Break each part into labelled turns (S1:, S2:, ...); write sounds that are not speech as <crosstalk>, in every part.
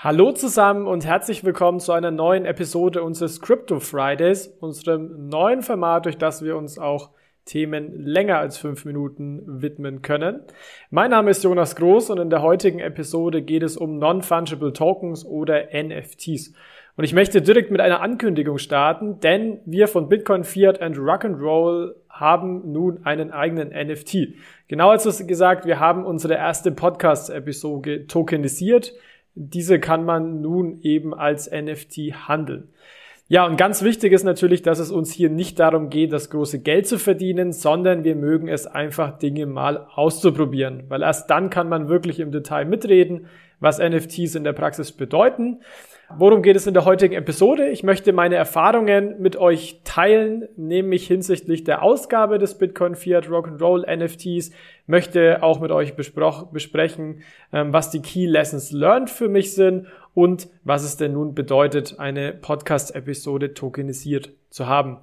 S1: Hallo zusammen und herzlich willkommen zu einer neuen Episode unseres Crypto Fridays, unserem neuen Format, durch das wir uns auch Themen länger als fünf Minuten widmen können. Mein Name ist Jonas Groß und in der heutigen Episode geht es um Non-Fungible Tokens oder NFTs. Und ich möchte direkt mit einer Ankündigung starten, denn wir von Bitcoin, Fiat and Rock'n'Roll haben nun einen eigenen NFT. Genauer gesagt, wir haben unsere erste Podcast-Episode tokenisiert. Diese kann man nun eben als NFT handeln. Ja, und ganz wichtig ist natürlich, dass es uns hier nicht darum geht, das große Geld zu verdienen, sondern wir mögen es einfach, Dinge mal auszuprobieren, weil erst dann kann man wirklich im Detail mitreden, was NFTs in der Praxis bedeuten. Worum geht es in der heutigen Episode? Ich möchte meine Erfahrungen mit euch teilen, nämlich hinsichtlich der Ausgabe des Bitcoin Fiat Rock'n'Roll NFTs, möchte auch mit euch besprechen, ähm, was die Key Lessons Learned für mich sind und was es denn nun bedeutet, eine Podcast-Episode tokenisiert zu haben.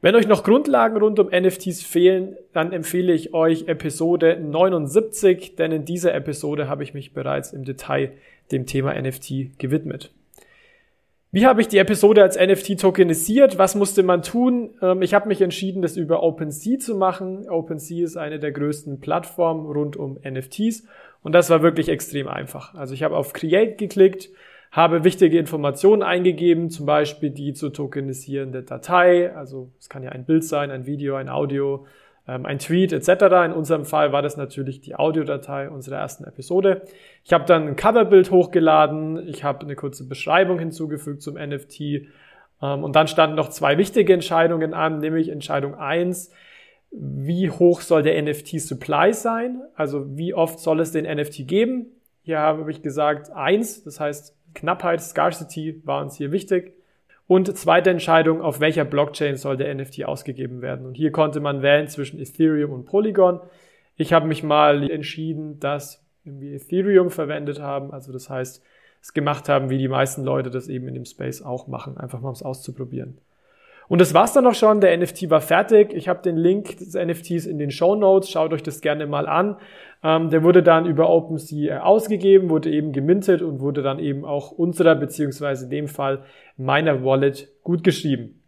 S1: Wenn euch noch Grundlagen rund um NFTs fehlen, dann empfehle ich euch Episode 79, denn in dieser Episode habe ich mich bereits im Detail dem Thema NFT gewidmet. Wie habe ich die Episode als NFT tokenisiert? Was musste man tun? Ähm, ich habe mich entschieden, das über OpenSea zu machen. OpenSea ist eine der größten Plattformen rund um NFTs und das war wirklich extrem einfach. Also ich habe auf Create geklickt, habe wichtige Informationen eingegeben, zum Beispiel die zu tokenisierende Datei. Also es kann ja ein Bild sein, ein Video, ein Audio, ein Tweet etc. In unserem Fall war das natürlich die Audiodatei unserer ersten Episode. Ich habe dann ein Coverbild hochgeladen, ich habe eine kurze Beschreibung hinzugefügt zum NFT ähm, und dann standen noch zwei wichtige Entscheidungen an, nämlich Entscheidung eins: wie hoch soll der NFT-Supply sein, also wie oft soll es den NFT geben. Hier habe ich gesagt eins, das heißt Knappheit, Scarcity war uns hier wichtig. Und zweite Entscheidung, auf welcher Blockchain soll der NFT ausgegeben werden. Und hier konnte man wählen zwischen Ethereum und Polygon. Ich habe mich mal entschieden, dass wir Ethereum verwendet haben. Also das heißt, es gemacht haben, wie die meisten Leute das eben in dem Space auch machen. Einfach mal um es auszuprobieren. Und das war's dann auch schon. Der NFT war fertig. Ich habe den Link des NFTs in den Show Notes. Schaut euch das gerne mal an. Ähm, der wurde dann über OpenSea äh, ausgegeben, wurde eben gemintet und wurde dann eben auch unserer beziehungsweise in dem Fall meiner Wallet gut geschrieben.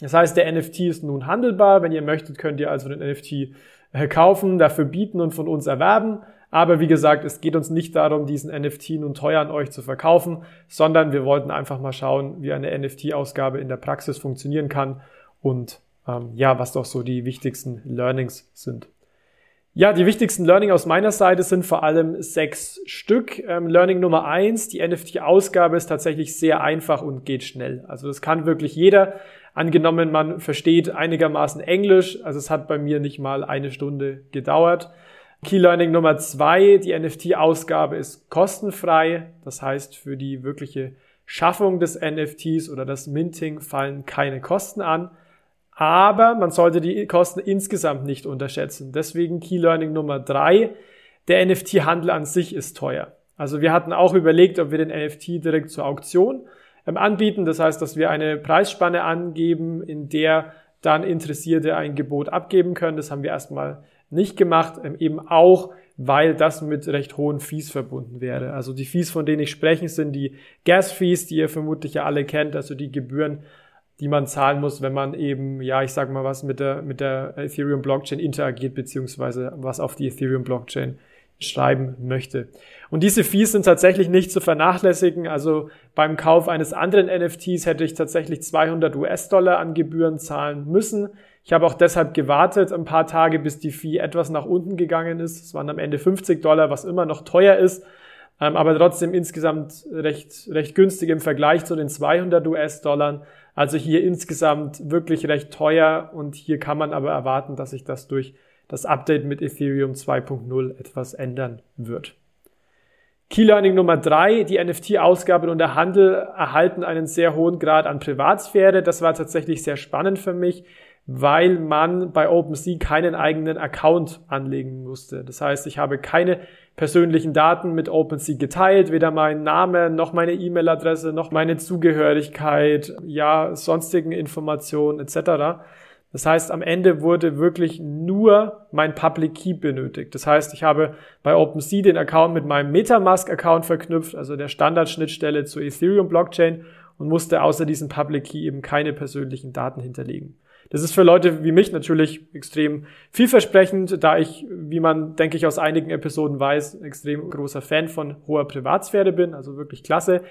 S1: Das heißt, der NFT ist nun handelbar. Wenn ihr möchtet, könnt ihr also den NFT äh, kaufen, dafür bieten und von uns erwerben. Aber wie gesagt, es geht uns nicht darum, diesen NFT nun teuer an euch zu verkaufen, sondern wir wollten einfach mal schauen, wie eine NFT-Ausgabe in der Praxis funktionieren kann und ähm, ja, was doch so die wichtigsten Learnings sind. Ja, die wichtigsten Learning aus meiner Seite sind vor allem sechs Stück. Ähm, Learning Nummer eins, die NFT-Ausgabe ist tatsächlich sehr einfach und geht schnell. Also das kann wirklich jeder. Angenommen, man versteht einigermaßen Englisch, also es hat bei mir nicht mal eine Stunde gedauert. Key Learning Nummer zwei, die NFT-Ausgabe ist kostenfrei. Das heißt, für die wirkliche Schaffung des NFTs oder das Minting fallen keine Kosten an. Aber man sollte die Kosten insgesamt nicht unterschätzen. Deswegen Key Learning Nummer drei, der NFT-Handel an sich ist teuer. Also wir hatten auch überlegt, ob wir den NFT direkt zur Auktion ähm, anbieten. Das heißt, dass wir eine Preisspanne angeben, in der dann Interessierte ein Gebot abgeben können. Das haben wir erstmal nicht gemacht, ähm, eben auch, weil das mit recht hohen Fees verbunden wäre. Also die Fees, von denen ich spreche, sind die Gas-Fees, die ihr vermutlich ja alle kennt, also die Gebühren, die man zahlen muss, wenn man eben, ja, ich sag mal was mit der, mit der Ethereum Blockchain interagiert, beziehungsweise was auf die Ethereum Blockchain schreiben möchte. Und diese Fees sind tatsächlich nicht zu vernachlässigen. Also beim Kauf eines anderen NFTs hätte ich tatsächlich 200 US-Dollar an Gebühren zahlen müssen. Ich habe auch deshalb gewartet, ein paar Tage, bis die Fee etwas nach unten gegangen ist. Es waren am Ende 50 Dollar, was immer noch teuer ist, ähm, aber trotzdem insgesamt recht, recht günstig im Vergleich zu den 200 US-Dollar. Also hier insgesamt wirklich recht teuer und hier kann man aber erwarten, dass sich das durch das Update mit Ethereum 2.0 etwas ändern wird. Key Learning Nummer drei, die NFT-Ausgabe und der Handel erhalten einen sehr hohen Grad an Privatsphäre. Das war tatsächlich sehr spannend für mich weil man bei OpenSea keinen eigenen Account anlegen musste. Das heißt, ich habe keine persönlichen Daten mit OpenSea geteilt, weder mein Name noch meine E-Mail-Adresse noch meine Zugehörigkeit, ja, sonstigen Informationen etc. Das heißt, am Ende wurde wirklich nur mein Public Key benötigt. Das heißt, ich habe bei OpenSea den Account mit meinem Metamask-Account verknüpft, also der Standardschnittstelle zur Ethereum-Blockchain und musste außer diesem Public Key eben keine persönlichen Daten hinterlegen. Das ist für Leute wie mich natürlich extrem vielversprechend, da ich, wie man, denke ich, aus einigen Episoden weiß, extrem großer Fan von hoher Privatsphäre bin, also wirklich klasse.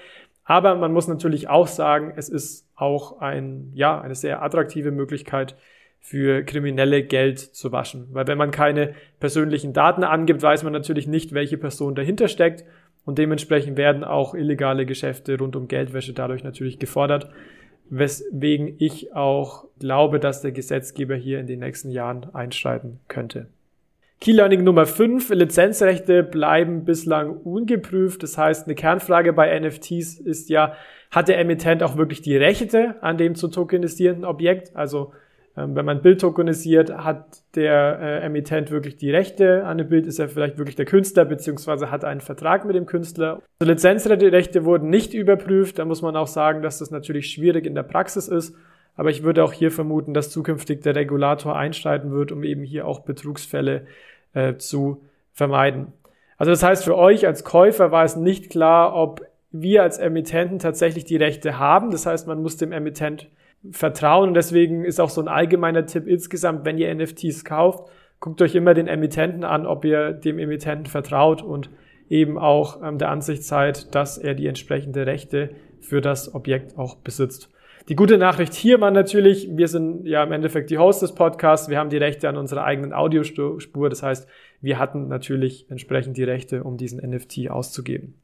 S1: Aber man muss natürlich auch sagen, es ist auch ein, ja, eine sehr attraktive Möglichkeit für Kriminelle Geld zu waschen. Weil wenn man keine persönlichen Daten angibt, weiß man natürlich nicht, welche Person dahinter steckt. Und dementsprechend werden auch illegale Geschäfte rund um Geldwäsche dadurch natürlich gefordert. Weswegen ich auch glaube, dass der Gesetzgeber hier in den nächsten Jahren einschreiten könnte. Key Learning Nummer 5. Lizenzrechte bleiben bislang ungeprüft. Das heißt, eine Kernfrage bei NFTs ist ja, hat der Emittent auch wirklich die Rechte an dem zu tokenisierenden Objekt? Also ähm, wenn man Bild tokenisiert, hat der äh, Emittent wirklich die Rechte an dem Bild? Ist er vielleicht wirklich der Künstler beziehungsweise hat einen Vertrag mit dem Künstler? Also Lizenzrechte wurden nicht überprüft. Da muss man auch sagen, dass das natürlich schwierig in der Praxis ist. Aber ich würde auch hier vermuten, dass zukünftig der Regulator einschreiten wird, um eben hier auch Betrugsfälle äh, zu vermeiden. Also das heißt, für euch als Käufer war es nicht klar, ob wir als Emittenten tatsächlich die Rechte haben. Das heißt, man muss dem Emittent vertrauen und deswegen ist auch so ein allgemeiner Tipp insgesamt, wenn ihr NFTs kauft, guckt euch immer den Emittenten an, ob ihr dem Emittenten vertraut und eben auch ähm, der Ansicht seid, dass er die entsprechende Rechte für das Objekt auch besitzt. Die gute Nachricht hier war natürlich, wir sind ja im Endeffekt die Host des Podcasts, wir haben die Rechte an unserer eigenen Audiospur, das heißt, wir hatten natürlich entsprechend die Rechte, um diesen NFT auszugeben.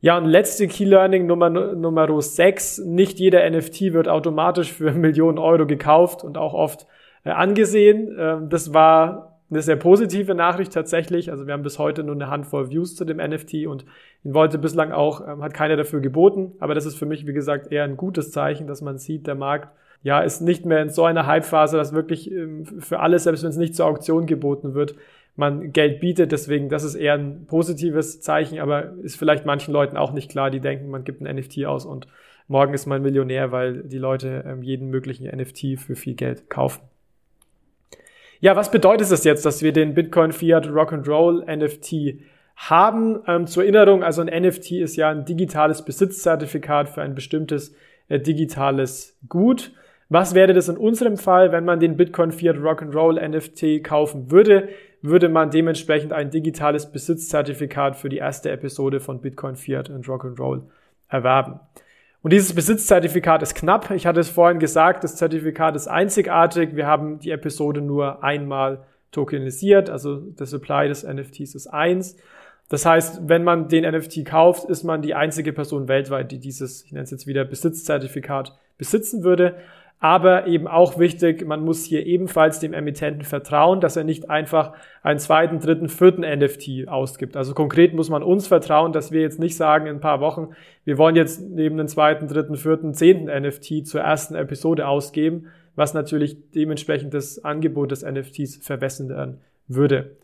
S1: Ja, und letzte Key Learning Nummer, Nummer 6. Nicht jeder NFT wird automatisch für <laughs> Millionen Euro gekauft und auch oft äh, angesehen. Ähm, das war eine sehr positive Nachricht tatsächlich. Also wir haben bis heute nur eine Handvoll Views zu dem NFT und ihn wollte bislang auch, ähm, hat keiner dafür geboten. Aber das ist für mich, wie gesagt, eher ein gutes Zeichen, dass man sieht, der Markt ja ist nicht mehr in so einer Hype-Phase, dass wirklich ähm, für alles, selbst wenn es nicht zur Auktion geboten wird, man Geld bietet. Deswegen, das ist eher ein positives Zeichen, aber ist vielleicht manchen Leuten auch nicht klar, die denken, man gibt ein NFT aus und morgen ist man Millionär, weil die Leute ähm, jeden möglichen NFT für viel Geld kaufen. Ja, was bedeutet das jetzt, dass wir den Bitcoin Fiat Rock'n'Roll NFT haben? Ähm, zur Erinnerung, also ein NFT ist ja ein digitales Besitzzertifikat für ein bestimmtes äh, digitales Gut. Was wäre das in unserem Fall, wenn man den Bitcoin Fiat Rock'n'Roll NFT kaufen würde? Würde man dementsprechend ein digitales Besitzzertifikat für die erste Episode von Bitcoin Fiat und Rock'n'Roll erwerben. Und dieses Besitzzertifikat ist knapp. Ich hatte es vorhin gesagt, das Zertifikat ist einzigartig. Wir haben die Episode nur einmal tokenisiert, also der Supply des NFTs ist eins. Das heißt, wenn man den NFT kauft, ist man die einzige Person weltweit, die dieses, ich nenne es jetzt wieder Besitzzertifikat besitzen würde. Aber eben auch wichtig, man muss hier ebenfalls dem Emittenten vertrauen, dass er nicht einfach einen zweiten, dritten, vierten NFT ausgibt. Also konkret muss man uns vertrauen, dass wir jetzt nicht sagen in ein paar Wochen, wir wollen jetzt neben den zweiten, dritten, vierten, zehnten NFT zur ersten Episode ausgeben, was natürlich dementsprechend das Angebot des NFTs verwässern würde.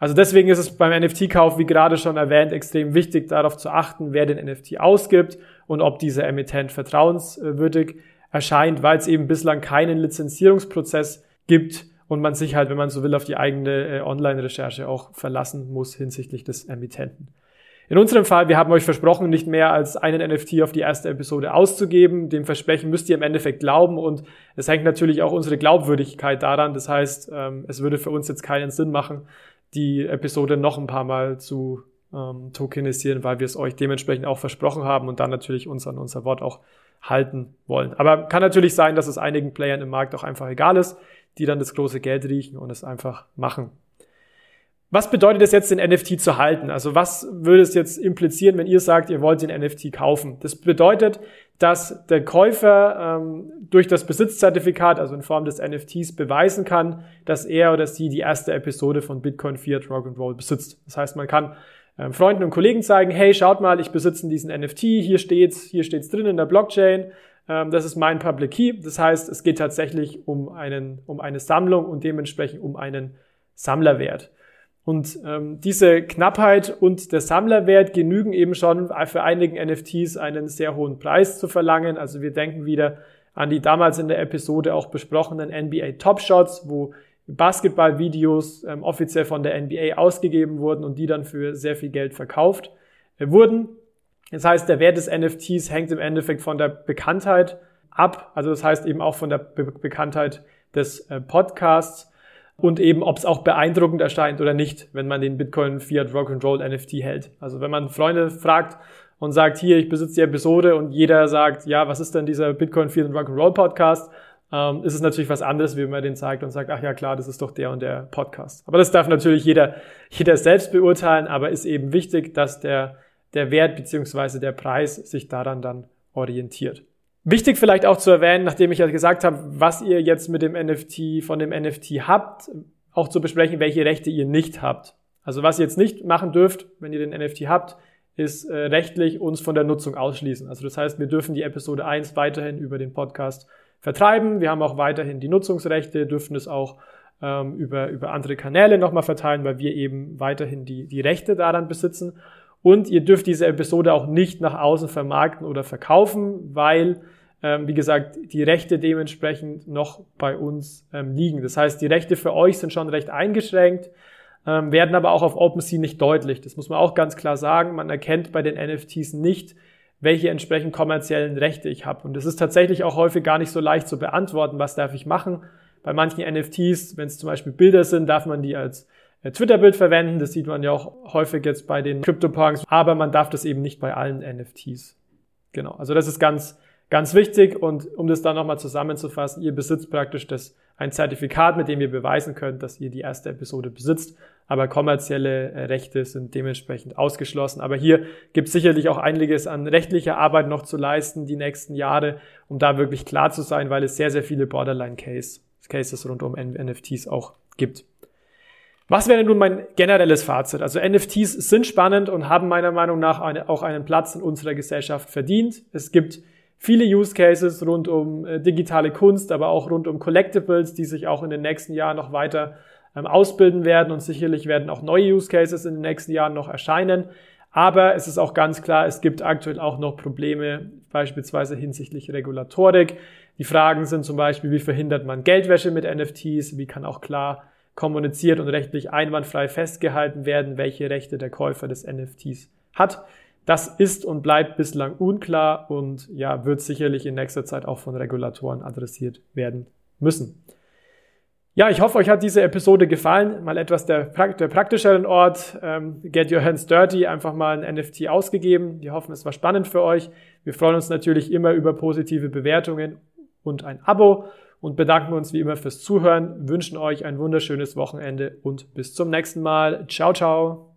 S1: Also deswegen ist es beim NFT-Kauf, wie gerade schon erwähnt, extrem wichtig, darauf zu achten, wer den NFT ausgibt und ob dieser Emittent vertrauenswürdig erscheint, weil es eben bislang keinen Lizenzierungsprozess gibt und man sich halt, wenn man so will, auf die eigene äh, Online-Recherche auch verlassen muss hinsichtlich des Emittenten. In unserem Fall, wir haben euch versprochen, nicht mehr als einen NFT auf die erste Episode auszugeben. Dem Versprechen müsst ihr im Endeffekt glauben und es hängt natürlich auch unsere Glaubwürdigkeit daran. Das heißt, ähm, es würde für uns jetzt keinen Sinn machen, die Episode noch ein paar Mal zu ähm, tokenisieren, weil wir es euch dementsprechend auch versprochen haben und dann natürlich uns an unser Wort auch halten wollen. Aber kann natürlich sein, dass es einigen Playern im Markt auch einfach egal ist, die dann das große Geld riechen und es einfach machen. Was bedeutet es jetzt, den NFT zu halten? Also was würde es jetzt implizieren, wenn ihr sagt, ihr wollt den NFT kaufen? Das bedeutet, dass der Käufer ähm, durch das Besitzzertifikat, also in Form des NFTs, beweisen kann, dass er oder sie die erste Episode von Bitcoin Fiat Rock'n'Roll besitzt. Das heißt, man kann Freunden und Kollegen zeigen, hey, schaut mal, ich besitze diesen NFT, hier steht's, hier steht's drin in der Blockchain, ähm, das ist mein Public Key. Das heißt, es geht tatsächlich um einen, um eine Sammlung und dementsprechend um einen Sammlerwert. Und ähm, diese Knappheit und der Sammlerwert genügen eben schon für einigen NFTs einen sehr hohen Preis zu verlangen. Also wir denken wieder an die damals in der Episode auch besprochenen NBA Top Shots, wo Basketballvideos ähm, offiziell von der NBA ausgegeben wurden und die dann für sehr viel Geld verkauft äh, wurden. Das heißt, der Wert des NFTs hängt im Endeffekt von der Bekanntheit ab. Also das heißt eben auch von der Be Bekanntheit des äh, Podcasts und eben, ob es auch beeindruckend erscheint oder nicht, wenn man den Bitcoin Fiat Rock'n'Roll NFT hält. Also wenn man Freunde fragt und sagt, hier, ich besitze die Episode und jeder sagt, ja, was ist denn dieser Bitcoin Fiat Rock'n'Roll Podcast? Ähm, ist es natürlich was anderes, wie man den zeigt und sagt, ach ja, klar, das ist doch der und der Podcast. Aber das darf natürlich jeder, jeder selbst beurteilen, aber ist eben wichtig, dass der, der Wert beziehungsweise der Preis sich daran dann orientiert. Wichtig vielleicht auch zu erwähnen, nachdem ich ja gesagt habe, was ihr jetzt mit dem NFT, von dem NFT habt, auch zu besprechen, welche Rechte ihr nicht habt. Also was ihr jetzt nicht machen dürft, wenn ihr den NFT habt, ist äh, rechtlich uns von der Nutzung ausschließen. Also das heißt, wir dürfen die Episode 1 weiterhin über den Podcast vertreiben. Wir haben auch weiterhin die Nutzungsrechte, dürfen es auch ähm, über, über andere Kanäle nochmal verteilen, weil wir eben weiterhin die, die Rechte daran besitzen. Und ihr dürft diese Episode auch nicht nach außen vermarkten oder verkaufen, weil, ähm, wie gesagt, die Rechte dementsprechend noch bei uns ähm, liegen. Das heißt, die Rechte für euch sind schon recht eingeschränkt, ähm, werden aber auch auf OpenSea nicht deutlich. Das muss man auch ganz klar sagen. Man erkennt bei den NFTs nicht, welche entsprechend kommerziellen Rechte ich habe. Und es ist tatsächlich auch häufig gar nicht so leicht zu beantworten, was darf ich machen. Bei manchen NFTs, wenn es zum Beispiel Bilder sind, darf man die als äh, Twitter-Bild verwenden. Das sieht man ja auch häufig jetzt bei den CryptoPunks, aber man darf das eben nicht bei allen NFTs. Genau. Also das ist ganz, ganz wichtig. Und um das dann nochmal zusammenzufassen, ihr besitzt praktisch das, ein Zertifikat, mit dem ihr beweisen könnt, dass ihr die erste Episode besitzt. Aber kommerzielle äh, Rechte sind dementsprechend ausgeschlossen. Aber hier gibt es sicherlich auch einiges an rechtlicher Arbeit noch zu leisten die nächsten Jahre, um da wirklich klar zu sein, weil es sehr, sehr viele Borderline-Cases rund um NFTs auch gibt. Was wäre nun mein generelles Fazit? Also NFTs sind spannend und haben meiner Meinung nach eine, auch einen Platz in unserer Gesellschaft verdient. Es gibt viele Use Cases rund um äh, digitale Kunst, aber auch rund um Collectibles, die sich auch in den nächsten Jahren noch weiter ausbilden werden und sicherlich werden auch neue Use Cases in den nächsten Jahren noch erscheinen. Aber es ist auch ganz klar, es gibt aktuell auch noch Probleme, beispielsweise hinsichtlich Regulatorik. Die Fragen sind zum Beispiel, wie verhindert man Geldwäsche mit NFTs? Wie kann auch klar kommuniziert und rechtlich einwandfrei festgehalten werden, welche Rechte der Käufer des NFTs hat. Das ist und bleibt bislang unklar und ja, wird sicherlich in nächster Zeit auch von Regulatoren adressiert werden müssen. Ja, ich hoffe, euch hat diese Episode gefallen. Mal etwas der, der praktischeren Ort. Ähm, Get Your Hands Dirty, einfach mal ein NFT ausgegeben. Wir hoffen, es war spannend für euch. Wir freuen uns natürlich immer über positive Bewertungen und ein Abo und bedanken uns wie immer fürs Zuhören, wünschen euch ein wunderschönes Wochenende und bis zum nächsten Mal. Ciao, ciao.